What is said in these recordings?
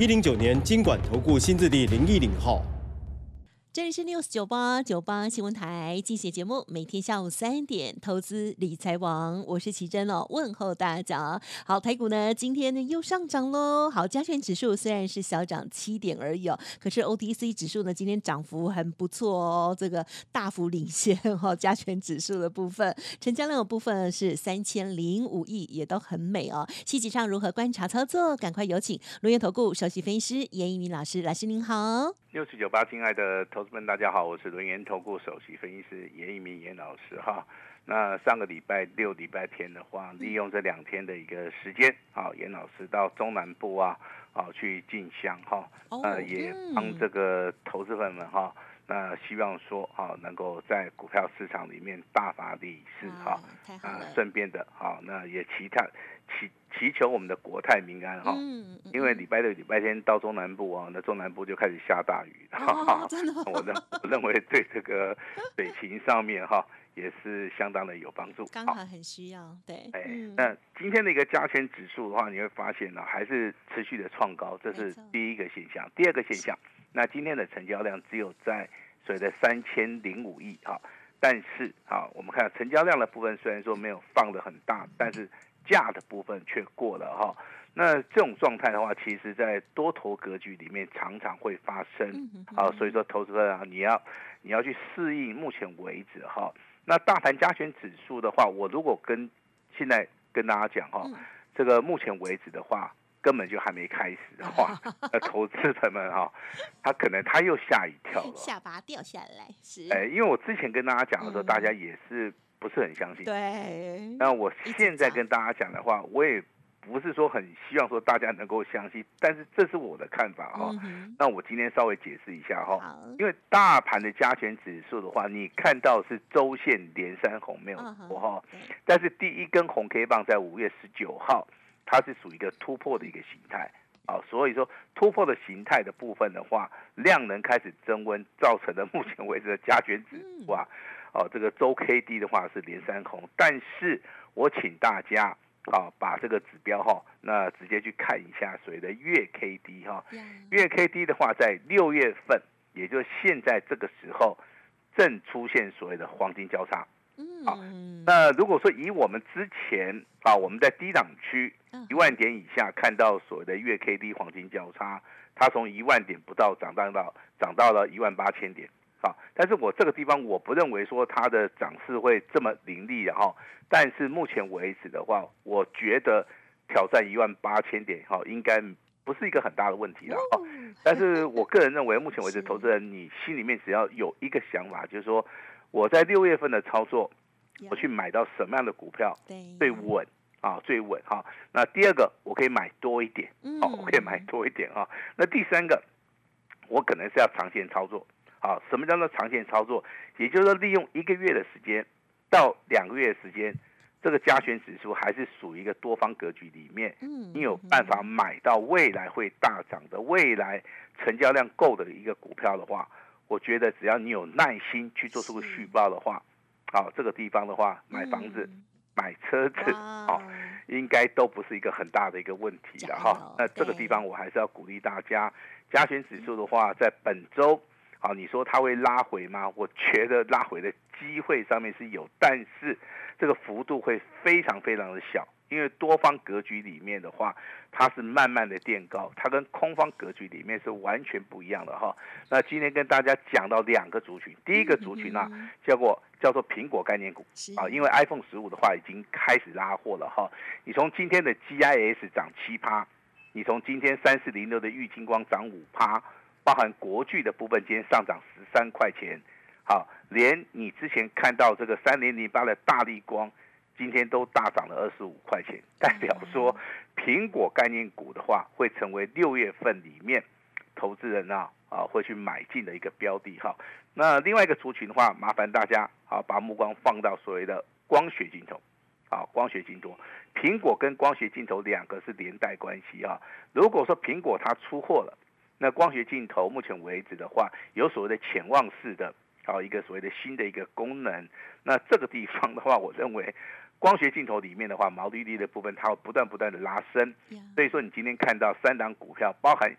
一零九年金管投顾新字第零一零号。这里是 news 九八九八新闻台，进行节目，每天下午三点，投资理财王，我是奇珍哦，问候大家。好，台股呢今天呢又上涨喽。好，加权指数虽然是小涨七点而已哦，可是 OTC 指数呢今天涨幅很不错哦，这个大幅领先 哈。加权指数的部分，成交量的部分是三千零五亿，也都很美哦。细节上如何观察操作？赶快有请龙岩投顾首席分析师严一鸣老师，老师您好。六四九八，亲爱的投资们，大家好，我是轮研投顾首席分析师严一鸣严老师哈。那上个礼拜六、礼拜天的话，利用这两天的一个时间，啊，严老师到中南部啊，好去进香哈，呃，也帮这个投资粉们哈，那希望说啊，能够在股票市场里面大发利市哈，啊，顺便的哈，那也祈他。祈祈求我们的国泰民安哈，因为礼拜六、礼拜天到中南部啊，那中南部就开始下大雨，哈，真的，我认我认为对这个 水情上面哈也是相当的有帮助，刚好很需要，对，哎，那今天的一个加权指数的话，你会发现呢，还是持续的创高，这是第一个现象。第二个现象，那今天的成交量只有在所谓的三千零五亿哈，但是啊，我们看成交量的部分虽然说没有放的很大，但是价的部分却过了哈，那这种状态的话，其实在多头格局里面常常会发生啊，所以说投资者啊，你要你要去适应目前为止哈，那大盘加权指数的话，我如果跟现在跟大家讲哈，这个目前为止的话。根本就还没开始的话，那投资者们哈，他可能他又吓一跳了，下巴掉下来是。哎，因为我之前跟大家讲的时候，大家也是不是很相信。对。那我现在跟大家讲的话，我也不是说很希望说大家能够相信，但是这是我的看法哈。那我今天稍微解释一下哈，因为大盘的加权指数的话，你看到是周线连三红没有错哈，但是第一根红 K 棒在五月十九号。它是属于一个突破的一个形态。啊，所以说突破的形态的部分的话，量能开始增温，造成的目前为止的加权指数啊，哦，这个周 K D 的话是连三红，但是我请大家啊，把这个指标哈，那直接去看一下所谓的月 K D 哈，月 K D 的话，在六月份，也就是现在这个时候，正出现所谓的黄金交叉。好，那如果说以我们之前啊，我们在低档区一万点以下看到所谓的月 K D 黄金交叉，它从一万点不到涨到到涨到了一万八千点，好，但是我这个地方我不认为说它的涨势会这么凌厉的哈，但是目前为止的话，我觉得挑战一万八千点哈，应该不是一个很大的问题了哈，但是我个人认为，目前为止，投资人你心里面只要有一个想法，就是说。我在六月份的操作，我去买到什么样的股票最稳啊？最稳哈。那第二个，我可以买多一点，哦，我可以买多一点啊。那第三个，我可能是要长线操作啊。什么叫做长线操作？也就是说，利用一个月的时间到两个月的时间，这个加权指数还是属于一个多方格局里面，你有办法买到未来会大涨的、未来成交量够的一个股票的话。我觉得只要你有耐心去做出个续报的话，好，这个地方的话，买房子、买车子，哦，应该都不是一个很大的一个问题了哈。那这个地方我还是要鼓励大家，加权指数的话，在本周，好，你说它会拉回吗？我觉得拉回的机会上面是有，但是这个幅度会非常非常的小。因为多方格局里面的话，它是慢慢的垫高，它跟空方格局里面是完全不一样的哈。那今天跟大家讲到两个族群，第一个族群呢叫做叫做苹果概念股啊，因为 iPhone 十五的话已经开始拉货了哈。你从今天的 GIS 涨七趴，你从今天三四零六的玉金光涨五趴，包含国巨的部分今天上涨十三块钱，好，连你之前看到这个三零零八的大力光。今天都大涨了二十五块钱，代表说苹果概念股的话，会成为六月份里面投资人啊啊会去买进的一个标的哈。那另外一个族群的话，麻烦大家啊把目光放到所谓的光学镜头，啊光学镜头，苹果跟光学镜头两个是连带关系啊。如果说苹果它出货了，那光学镜头目前为止的话，有所谓的潜望式的，啊一个所谓的新的一个功能，那这个地方的话，我认为光学镜头里面的话，毛利率的部分它会不断不断的拉升，所以说你今天看到三档股票，包含。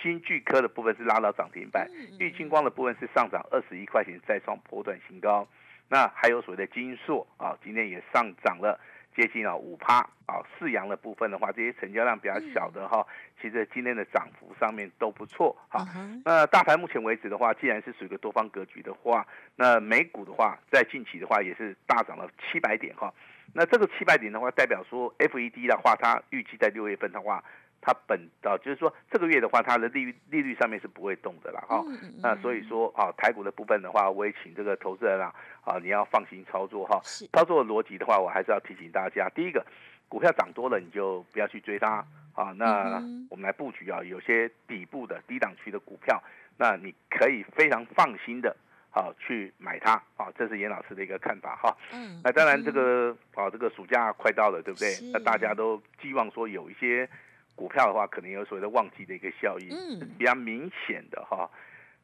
新巨科的部分是拉到涨停板，玉金光的部分是上涨二十一块钱，再创波段新高。那还有所谓的金硕啊，今天也上涨了接近啊五趴啊。四阳的部分的话，这些成交量比较小的哈，其实今天的涨幅上面都不错哈。那大盘目前为止的话，既然是属于一个多方格局的话，那美股的话，在近期的话也是大涨了七百点哈。那这个七百点的话，代表说 FED 的话，它预计在六月份的话。它本啊，就是说这个月的话，它的利率利率上面是不会动的啦，哈。那所以说啊，台股的部分的话，我也请这个投资人啊，啊，你要放心操作哈。操作逻辑的话，我还是要提醒大家，第一个，股票涨多了你就不要去追它啊。那我们来布局啊，有些底部的低档区的股票，那你可以非常放心的啊去买它啊。这是严老师的一个看法哈。嗯。那当然这个啊，这个暑假快到了，对不对？那大家都寄望说有一些。股票的话，可能有所谓的旺季的一个效应，嗯，比较明显的哈，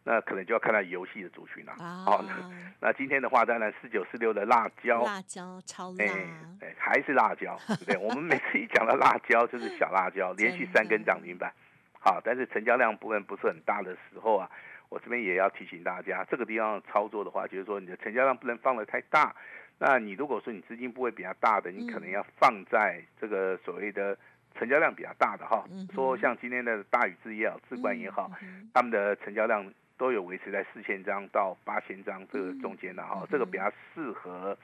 那可能就要看到游戏的族群了。好，那今天的话，当然四九四六的辣椒，辣椒超辣，哎，还是辣椒，对不对？我们每次一讲到辣椒，就是小辣椒，连续三根涨停板。好，但是成交量部分不是很大的时候啊，我这边也要提醒大家，这个地方操作的话，就是说你的成交量不能放的太大。那你如果说你资金部位比较大的，你可能要放在这个所谓的。成交量比较大的哈，说像今天的大宇智也好，智冠也好，他们的成交量都有维持在四千张到八千张这个中间的哈，这个比较适合，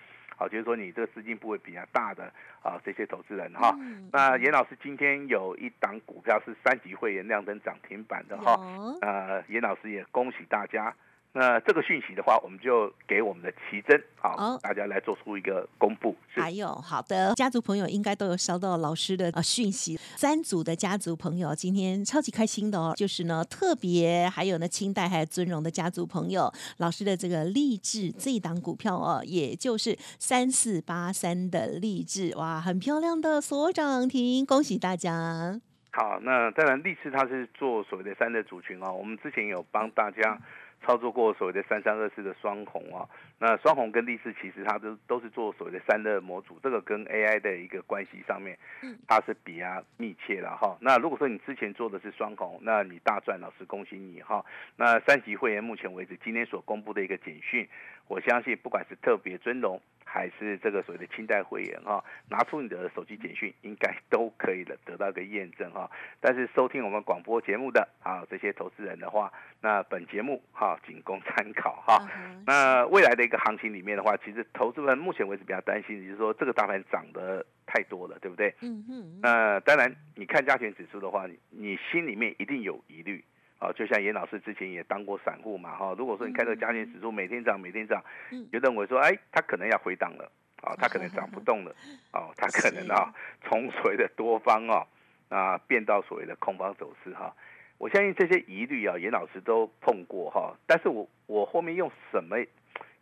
好就是说你这个资金部位比较大的啊这些投资人哈。那严老师今天有一档股票是三级会员亮灯涨停板的哈，呃严老师也恭喜大家。那这个讯息的话，我们就给我们的奇珍，好，大家来做出一个公布。还有，好的，家族朋友应该都有收到老师的呃讯息。三组的家族朋友今天超级开心的哦，就是呢特别还有呢清代还有尊荣的家族朋友，老师的这个励志这一档股票哦，也就是三四八三的励志，哇，很漂亮的所涨停，恭喜大家。好，那当然励志它是做所谓的三的族群哦，我们之前有帮大家。操作过所谓的三三二四的双红啊，那双红跟力士其实它都都是做所谓的三热模组，这个跟 AI 的一个关系上面，它是比较密切了哈。那如果说你之前做的是双红，那你大赚，老师恭喜你哈。那三级会员目前为止今天所公布的一个简讯，我相信不管是特别尊荣。还是这个所谓的清代会员哈，拿出你的手机简讯，应该都可以的得到一个验证哈。但是收听我们广播节目的啊这些投资人的话，那本节目哈仅供参考哈。那未来的一个行情里面的话，其实投资人目前为止比较担心，就是说这个大盘涨得太多了，对不对？嗯嗯。那当然，你看加权指数的话，你心里面一定有疑虑。啊，就像严老师之前也当过散户嘛，哈。如果说你看这个加权指数每天涨，每天涨，就认为说，哎，它可能要回档了，啊，它可能涨不动了，哦，它可能啊，从所谓的多方啊，啊，变到所谓的空方走势哈。我相信这些疑虑啊，严老师都碰过哈。但是我我后面用什么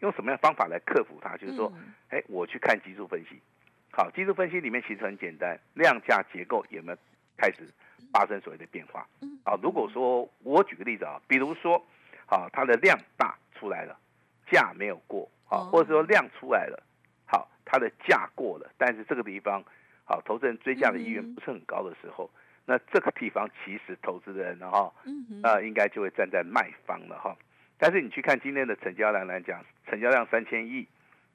用什么样方法来克服它？就是说，哎，我去看技术分析。好，技术分析里面其实很简单，量价结构有没有开始？发生所谓的变化，啊，如果说我举个例子啊，比如说，啊，它的量大出来了，价没有过，啊，或者说量出来了，好，它的价过了，但是这个地方，好，投资人追价的意愿不是很高的时候，那这个地方其实投资人哈，啊，应该就会站在卖方了哈。但是你去看今天的成交量来讲，成交量三千亿，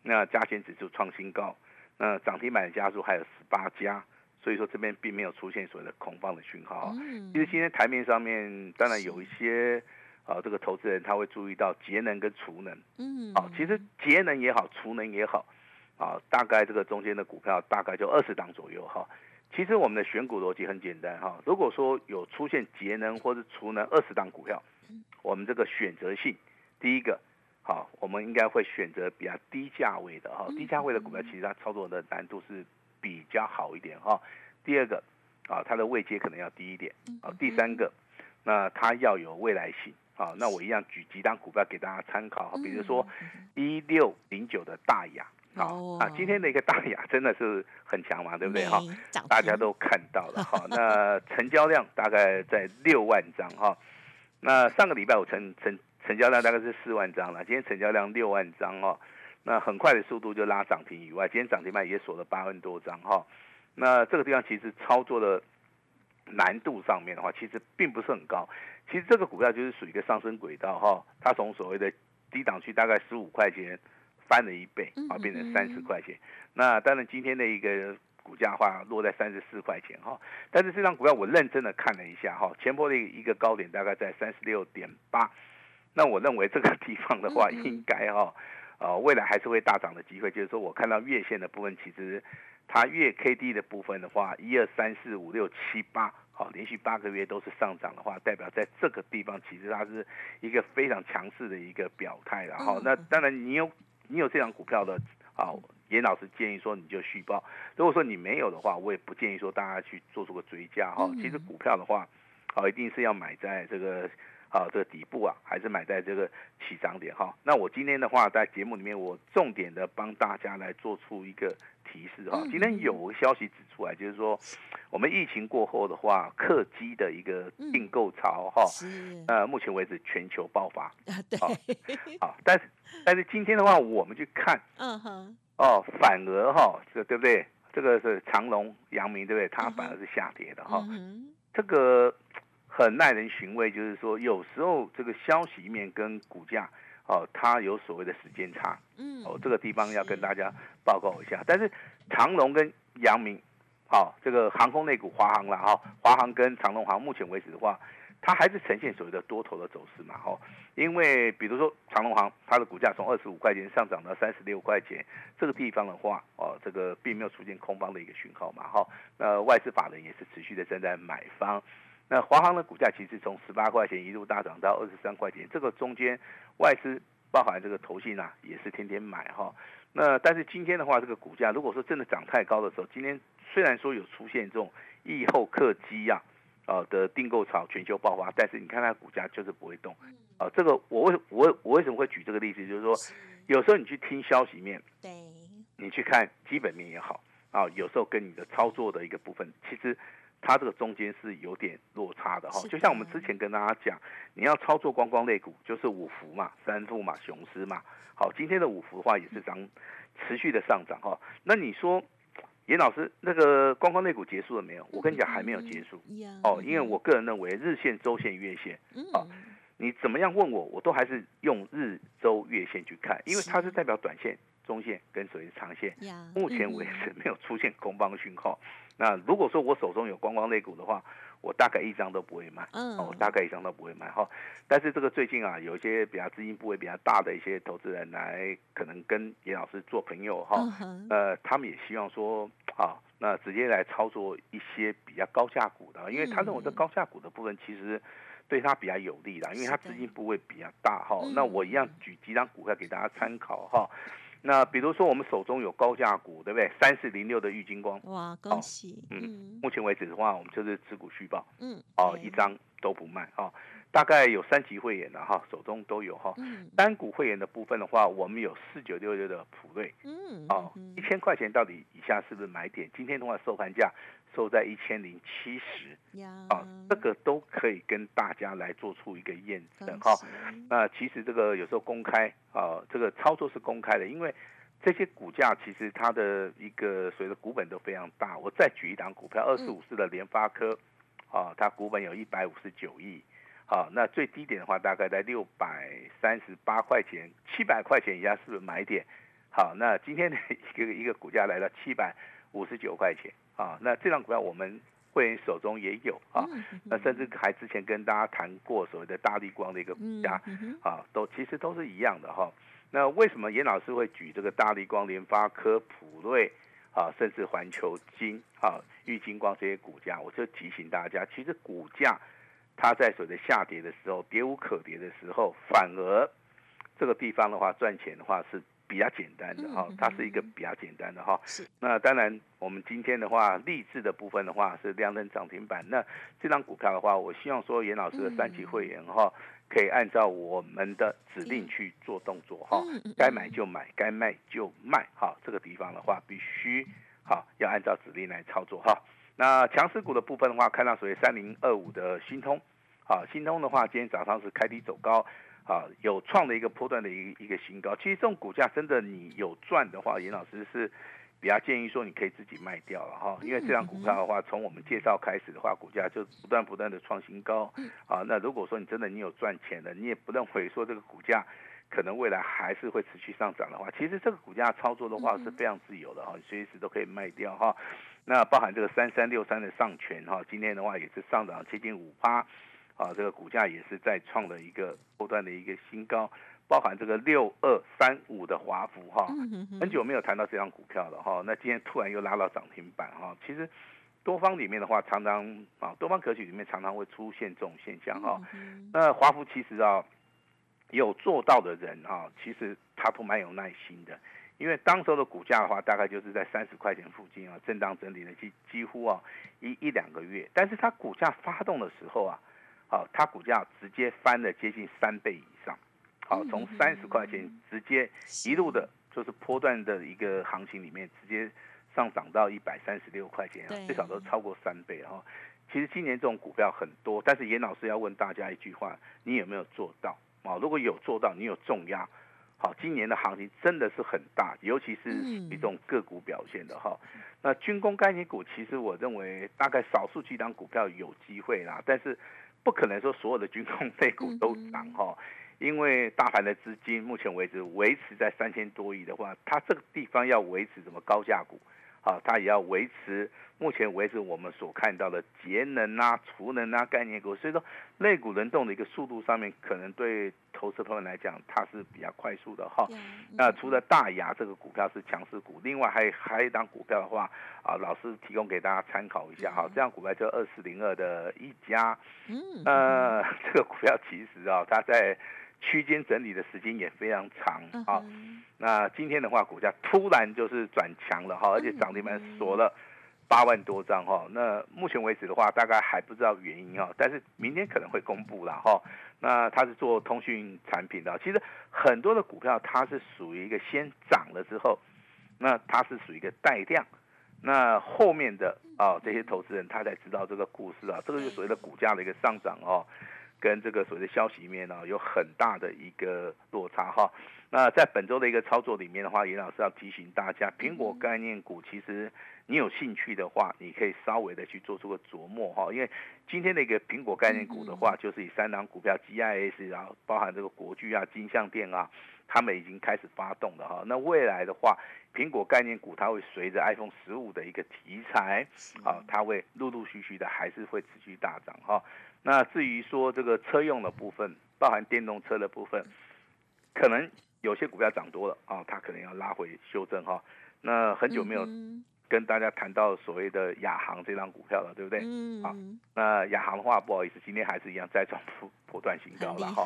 那加权指数创新高，那涨停板的家数还有十八家。所以说这边并没有出现所谓的恐慌的讯号。其实今天台面上面当然有一些啊，这个投资人他会注意到节能跟储能。嗯，啊，其实节能也好，储能也好，啊，大概这个中间的股票大概就二十档左右哈。其实我们的选股逻辑很简单哈。如果说有出现节能或者储能二十档股票，我们这个选择性第一个好，我们应该会选择比较低价位的哈，低价位的股票其实它操作的难度是比较好一点哈。第二个啊，它的位阶可能要低一点啊。第三个，那它要有未来性啊。那我一样举几档股票给大家参考，比如说一六零九的大雅。好啊，今天的一个大雅真的是很强嘛，对不对哈？大家都看到了哈。那成交量大概在六万张哈。那上个礼拜我成成成交量大概是四万张了，今天成交量六万张哦。那很快的速度就拉涨停以外，今天涨停板也锁了八万多张哈。那这个地方其实操作的难度上面的话，其实并不是很高。其实这个股票就是属于一个上升轨道哈，它从所谓的低档区大概十五块钱。翻了一倍啊，变成三十块钱。那当然今天的一个股价话落在三十四块钱哈。但是这张股票我认真的看了一下哈，前波的一个高点大概在三十六点八。那我认为这个地方的话，应该哈，呃，未来还是会大涨的机会。就是说我看到月线的部分，其实它月 K D 的部分的话，一二三四五六七八，好，连续八个月都是上涨的话，代表在这个地方其实它是一个非常强势的一个表态了哈。那当然你有。你有这张股票的啊，严老师建议说你就续报。如果说你没有的话，我也不建议说大家去做出个追加哈。其实股票的话，啊，一定是要买在这个。啊，这个底部啊，还是买在这个起涨点哈。那我今天的话，在节目里面，我重点的帮大家来做出一个提示哈。今天有个消息指出来，就是说，我们疫情过后的话，客机的一个订购潮哈，呃，目前为止全球爆发啊，对，好，但是但是今天的话，我们去看，嗯哼，哦，反而哈，这对不对？这个是长隆、阳明，对不对？它反而是下跌的哈，这个。很耐人寻味，就是说有时候这个消息面跟股价哦，它有所谓的时间差，嗯，哦，这个地方要跟大家报告一下。但是长隆跟阳明，好，这个航空类股华航了哈，华航跟长隆航目前为止的话，它还是呈现所谓的多头的走势嘛，哈，因为比如说长隆航，它的股价从二十五块钱上涨到三十六块钱，这个地方的话，哦，这个并没有出现空方的一个讯号嘛，哈，那外资法人也是持续的正在买方。那华航的股价其实从十八块钱一路大涨到二十三块钱，这个中间外资包含这个投信啊，也是天天买哈。那但是今天的话，这个股价如果说真的涨太高的时候，今天虽然说有出现这种疫后客机呀，啊的订购潮全球爆发，但是你看它股价就是不会动。啊，这个我为我我为什么会举这个例子？就是说，有时候你去听消息面，对，你去看基本面也好啊，有时候跟你的操作的一个部分，其实。它这个中间是有点落差的哈，就像我们之前跟大家讲，你要操作光光类股，就是五福嘛、三富嘛、雄狮嘛。好，今天的五福的话也是涨，持续的上涨哈。那你说，严老师，那个光光类股结束了没有？我跟你讲，还没有结束。哦，因为我个人认为日线、周线、月线，啊，你怎么样问我，我都还是用日、周、月线去看，因为它是代表短线。中线跟所谓长线，目前为止没有出现空方讯号。那如果说我手中有观光类股的话，我大概一张都不会卖，嗯，我，大概一张都不会卖哈。但是这个最近啊，有一些比较资金部位比较大的一些投资人来，可能跟严老师做朋友哈，呃，他们也希望说，啊，那直接来操作一些比较高价股的，因为他认为这高价股的部分其实对他比较有利啦，因为他资金部位比较大哈。那我一样举几张股票给大家参考哈。那比如说我们手中有高价股，对不对？三四零六的玉金光，哇，恭喜！嗯，目前为止的话，我们就是持股续报，嗯，哦，一张都不卖，哦，大概有三级会员的哈，手中都有哈。单股会员的部分的话，我们有四九六六的普瑞，嗯，哦，一千块钱到底以下是不是买点？今天的话收盘价。收在一千零七十，啊，这个都可以跟大家来做出一个验证哈。那其实这个有时候公开啊，这个操作是公开的，因为这些股价其实它的一个所谓的股本都非常大。我再举一档股票，二十五四的联发科，啊，它股本有一百五十九亿，好，那最低点的话大概在六百三十八块钱，七百块钱以下是不是买点？好，那今天的 一个一个股价来到七百五十九块钱。啊，那这张股票我们会员手中也有啊，那甚至还之前跟大家谈过所谓的大力光的一个股价啊，都其实都是一样的哈。那为什么严老师会举这个大力光、联发科、普瑞啊，甚至环球金啊、玉金光这些股价？我就提醒大家，其实股价它在所谓的下跌的时候，跌无可跌的时候，反而这个地方的话赚钱的话是比较简单的哈，它是一个比较简单的哈。是。那当然，我们今天的话，励志的部分的话是亮灯涨停板。那这张股票的话，我希望说严老师的三级会员哈，可以按照我们的指令去做动作哈，该买就买，该卖就卖哈。这个地方的话，必须好要按照指令来操作哈。那强势股的部分的话，看到属于三零二五的新通，啊，新通的话，今天早上是开低走高。啊，有创的一个波段的一个一个新高。其实这种股价真的，你有赚的话，严老师是比较建议说你可以自己卖掉了哈。因为这张股票的话，从我们介绍开始的话，股价就不断不断的创新高。啊，那如果说你真的你有赚钱的，你也不认为说这个股价可能未来还是会持续上涨的话，其实这个股价操作的话是非常自由的哈，随时都可以卖掉哈。那包含这个三三六三的上权哈，今天的话也是上涨接近五趴。啊，这个股价也是在创了一个波段的一个新高，包含这个六二三五的华孚哈，很久没有谈到这张股票了哈，那今天突然又拉到涨停板哈，其实多方里面的话，常常啊，多方格局里面常常会出现这种现象哈，那华孚其实啊，有做到的人啊，其实他都蛮有耐心的，因为当时的股价的话，大概就是在三十块钱附近啊，震荡整理了几几乎啊一一两个月，但是它股价发动的时候啊。好，它股价直接翻了接近三倍以上，好，从三十块钱直接一路的，就是波段的一个行情里面，直接上涨到一百三十六块钱，最少都超过三倍哈。其实今年这种股票很多，但是严老师要问大家一句话：你有没有做到？啊，如果有做到，你有重压，好，今年的行情真的是很大，尤其是一种个股表现的哈。那军工概念股，其实我认为大概少数几档股票有机会啦，但是。不可能说所有的军工类股都涨哈，因为大盘的资金目前为止维持在三千多亿的话，它这个地方要维持什么高价股，啊，它也要维持。目前为止，我们所看到的节能啊、储能啊概念股，所以说类股轮动的一个速度上面，可能对投资朋友来讲，它是比较快速的哈。那除了大牙这个股票是强势股，另外还还有一档股票的话，啊，老师提供给大家参考一下哈。这样股票就二四零二的一家，嗯，呃，这个股票其实啊，它在区间整理的时间也非常长啊。那今天的话，股价突然就是转强了哈，而且涨停板锁了。八万多张哈，那目前为止的话，大概还不知道原因哈，但是明天可能会公布了哈。那它是做通讯产品的，其实很多的股票它是属于一个先涨了之后，那它是属于一个带量，那后面的啊这些投资人他才知道这个故事啊，这个就所谓的股价的一个上涨哦，跟这个所谓的消息面呢有很大的一个落差哈。那在本周的一个操作里面的话，严老师要提醒大家，苹果概念股其实。你有兴趣的话，你可以稍微的去做出个琢磨哈，因为今天的一个苹果概念股的话，就是以三档股票 GIS，然后包含这个国巨啊、金相电啊，他们已经开始发动了哈。那未来的话，苹果概念股它会随着 iPhone 十五的一个题材，啊，它会陆陆续续的还是会持续大涨哈。那至于说这个车用的部分，包含电动车的部分，可能有些股票涨多了啊，它可能要拉回修正哈。那很久没有。跟大家谈到所谓的亚航这张股票了，对不对？嗯。好，那亚航的话，不好意思，今天还是一样再创破破断新高了哈。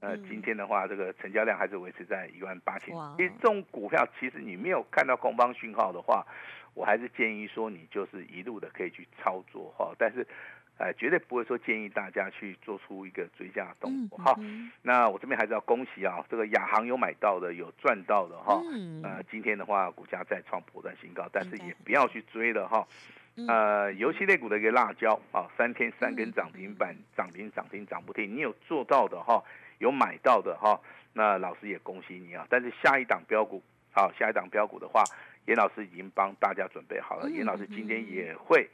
呃，今天的话，这个成交量还是维持在一万八千。其实这种股票，其实你没有看到空方讯号的话，我还是建议说你就是一路的可以去操作哈。但是。哎，绝对不会说建议大家去做出一个追加动作哈。那我这边还是要恭喜啊，这个亚航有买到的，有赚到的哈。呃，今天的话股价再创破断新高，但是也不要去追了哈。呃，游戏类股的一个辣椒啊，三天三根涨停板，涨停涨停涨不停。你有做到的哈，有买到的哈，那老师也恭喜你啊。但是下一档标股，好，下一档标股的话，严老师已经帮大家准备好了。严老师今天也会。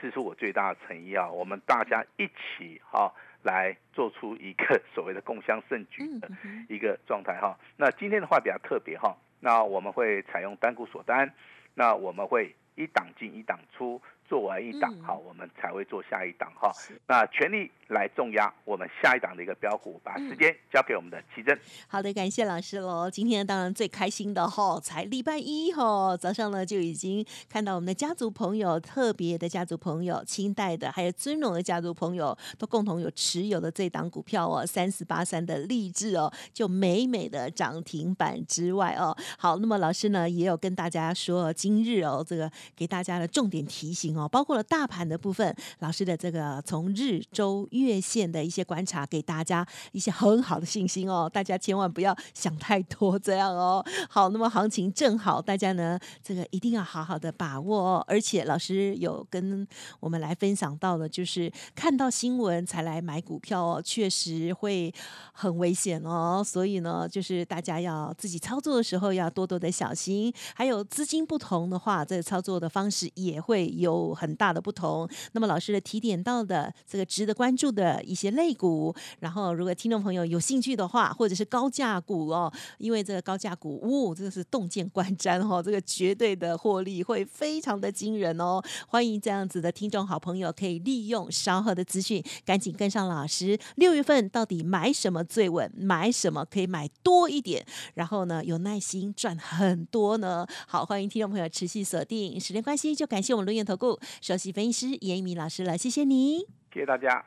这是我最大的诚意啊！我们大家一起哈来做出一个所谓的共襄盛举的一个状态哈。那今天的话比较特别哈，那我们会采用单股锁单，那我们会一档进一档出，做完一档好，我们才会做下一档哈。那全力来重压我们下一档的一个标股，把时间交给我们的奇珍。好的，感谢老师喽。今天当然最开心的哈，才礼拜一哈，早上呢就已经看到我们的家族朋友，特别的家族朋友，清代的还有尊荣的家族朋友，都共同有持有的这档股票哦，三四八三的励志哦，就美美的涨停板之外哦。好，那么老师呢也有跟大家说，今日哦这个给大家的重点提醒哦，包括了大盘的部分，老师的这个从日周。月线的一些观察，给大家一些很好的信心哦。大家千万不要想太多，这样哦。好，那么行情正好，大家呢这个一定要好好的把握哦。而且老师有跟我们来分享到的，就是看到新闻才来买股票哦，确实会很危险哦。所以呢，就是大家要自己操作的时候要多多的小心。还有资金不同的话，这个操作的方式也会有很大的不同。那么老师的提点到的这个值得关注。的一些类股，然后如果听众朋友有兴趣的话，或者是高价股哦，因为这个高价股，哦，这个是洞见观瞻哦，这个绝对的获利会非常的惊人哦。欢迎这样子的听众好朋友，可以利用稍后的资讯，赶紧跟上老师。六月份到底买什么最稳？买什么可以买多一点？然后呢，有耐心赚很多呢？好，欢迎听众朋友持续锁定。时间关系，就感谢我们龙岩投顾首席分析师严一鸣老师了，谢谢你，谢谢大家。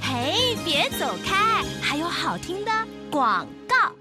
嘿，别走开！还有好听的广告。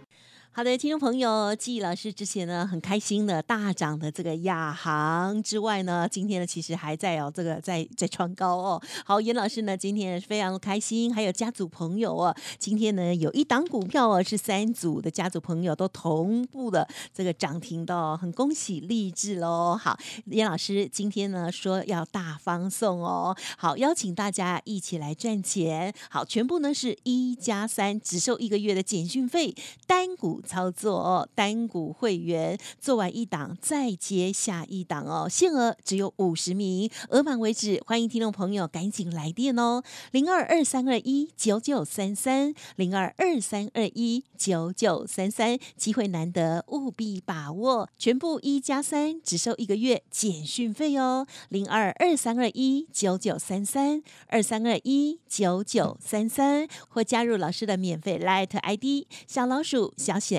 好的，听众朋友，季老师之前呢很开心的大涨的这个亚航之外呢，今天呢其实还在哦，这个在在创高哦。好，严老师呢今天非常开心，还有家族朋友哦，今天呢有一档股票哦是三组的家族朋友都同步的这个涨停的，哦很恭喜励志喽。好，严老师今天呢说要大方送哦，好邀请大家一起来赚钱。好，全部呢是一加三，只收一个月的简讯费，单股。操作，单股会员做完一档再接下一档哦，限额只有五十名，额满为止。欢迎听众朋友赶紧来电哦，零二二三二一九九三三，零二二三二一九九三三，机会难得，务必把握。全部一加三，只收一个月简讯费哦，零二二三二一九九三三，二三二一九九三三，或加入老师的免费 Light ID 小老鼠小写。